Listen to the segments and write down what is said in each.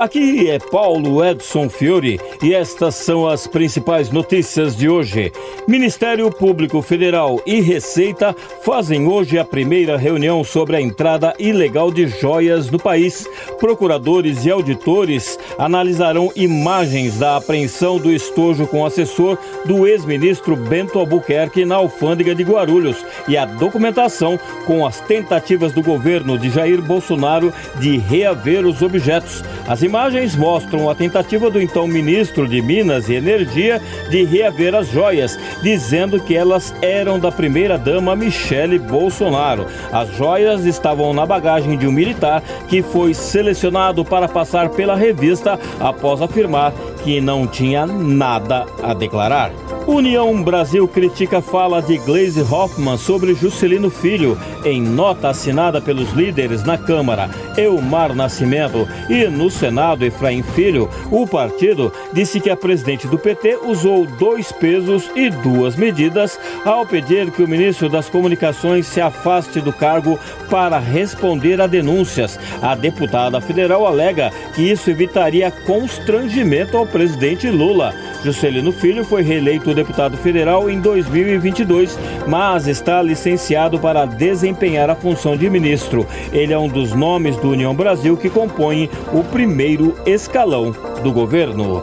Aqui é Paulo Edson Fiore e estas são as principais notícias de hoje. Ministério Público Federal e Receita fazem hoje a primeira reunião sobre a entrada ilegal de joias no país. Procuradores e auditores analisarão imagens da apreensão do estojo com assessor do ex-ministro Bento Albuquerque na alfândega de Guarulhos e a documentação com as tentativas do governo de Jair Bolsonaro de reaver os objetos. As imagens mostram a tentativa do então ministro de Minas e Energia de reaver as joias, dizendo que elas eram da primeira-dama Michele Bolsonaro. As joias estavam na bagagem de um militar que foi selecionado para passar pela revista após afirmar que não tinha nada a declarar. União Brasil critica fala de Glaze Hoffman sobre Juscelino Filho em nota assinada pelos líderes na Câmara, Elmar Nascimento e no Senado, Efraim Filho. O partido disse que a presidente do PT usou dois pesos e duas medidas ao pedir que o ministro das Comunicações se afaste do cargo para responder a denúncias. A deputada federal alega que isso evitaria constrangimento ao presidente Lula. Juscelino Filho foi reeleito deputado federal em 2022, mas está licenciado para desempenhar a função de ministro. Ele é um dos nomes do União Brasil que compõem o primeiro escalão do governo.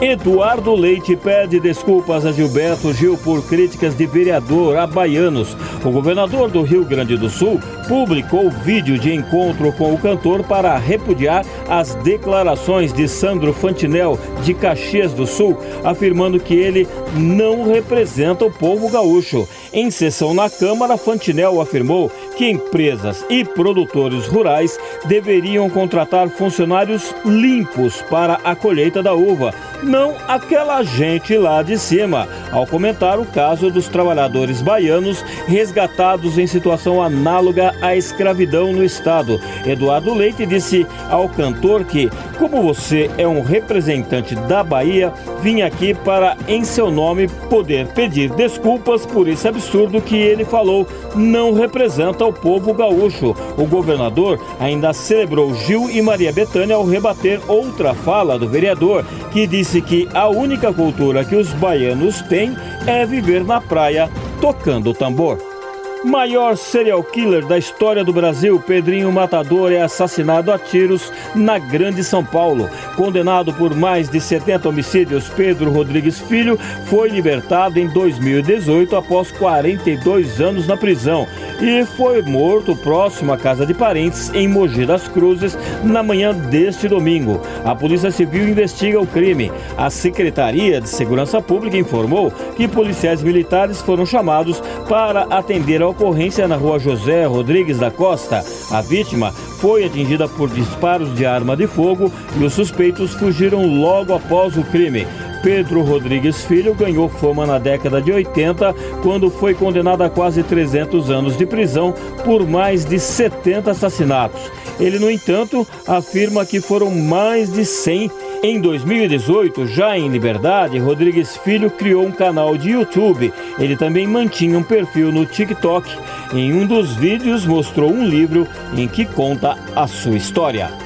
Eduardo Leite pede desculpas a Gilberto Gil por críticas de vereador a baianos. O governador do Rio Grande do Sul publicou vídeo de encontro com o cantor para repudiar as declarações de Sandro Fantinel de Caxias do Sul, afirmando que ele não representa o povo gaúcho. Em sessão na Câmara, Fantinel afirmou que empresas e produtores rurais deveriam contratar funcionários limpos para a colheita da uva, não aquela gente lá de cima, ao comentar o caso dos trabalhadores baianos resgatados em situação análoga à escravidão no estado. Eduardo Leite disse ao cantor que, como você é um representante da Bahia, vim aqui para, em seu nome, poder pedir desculpas por esse absurdo que ele falou. Não representa o povo gaúcho. O governador ainda celebrou Gil e Maria Bethânia ao rebater outra fala do vereador, que disse que a única cultura que os baianos têm é viver na praia tocando tambor. Maior serial killer da história do Brasil, Pedrinho Matador é assassinado a tiros na Grande São Paulo. Condenado por mais de 70 homicídios, Pedro Rodrigues Filho foi libertado em 2018 após 42 anos na prisão e foi morto próximo à casa de parentes em Mogi das Cruzes na manhã deste domingo. A Polícia Civil investiga o crime. A Secretaria de Segurança Pública informou que policiais militares foram chamados para atender a ocorrência na rua José Rodrigues da Costa. A vítima foi atingida por disparos de arma de fogo e os suspeitos fugiram logo após o crime. Pedro Rodrigues Filho ganhou fama na década de 80, quando foi condenado a quase 300 anos de prisão por mais de 70 assassinatos. Ele, no entanto, afirma que foram mais de 100 em 2018, já em liberdade, Rodrigues Filho criou um canal de YouTube. Ele também mantinha um perfil no TikTok. Em um dos vídeos, mostrou um livro em que conta a sua história.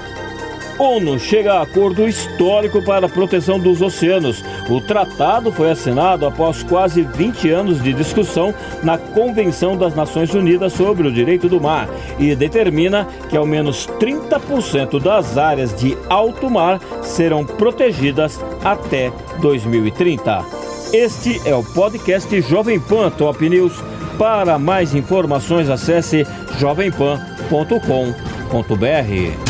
ONU chega a acordo histórico para a proteção dos oceanos. O tratado foi assinado após quase 20 anos de discussão na Convenção das Nações Unidas sobre o Direito do Mar e determina que ao menos 30% das áreas de alto mar serão protegidas até 2030. Este é o podcast Jovem Pan Top News. Para mais informações, acesse jovempan.com.br.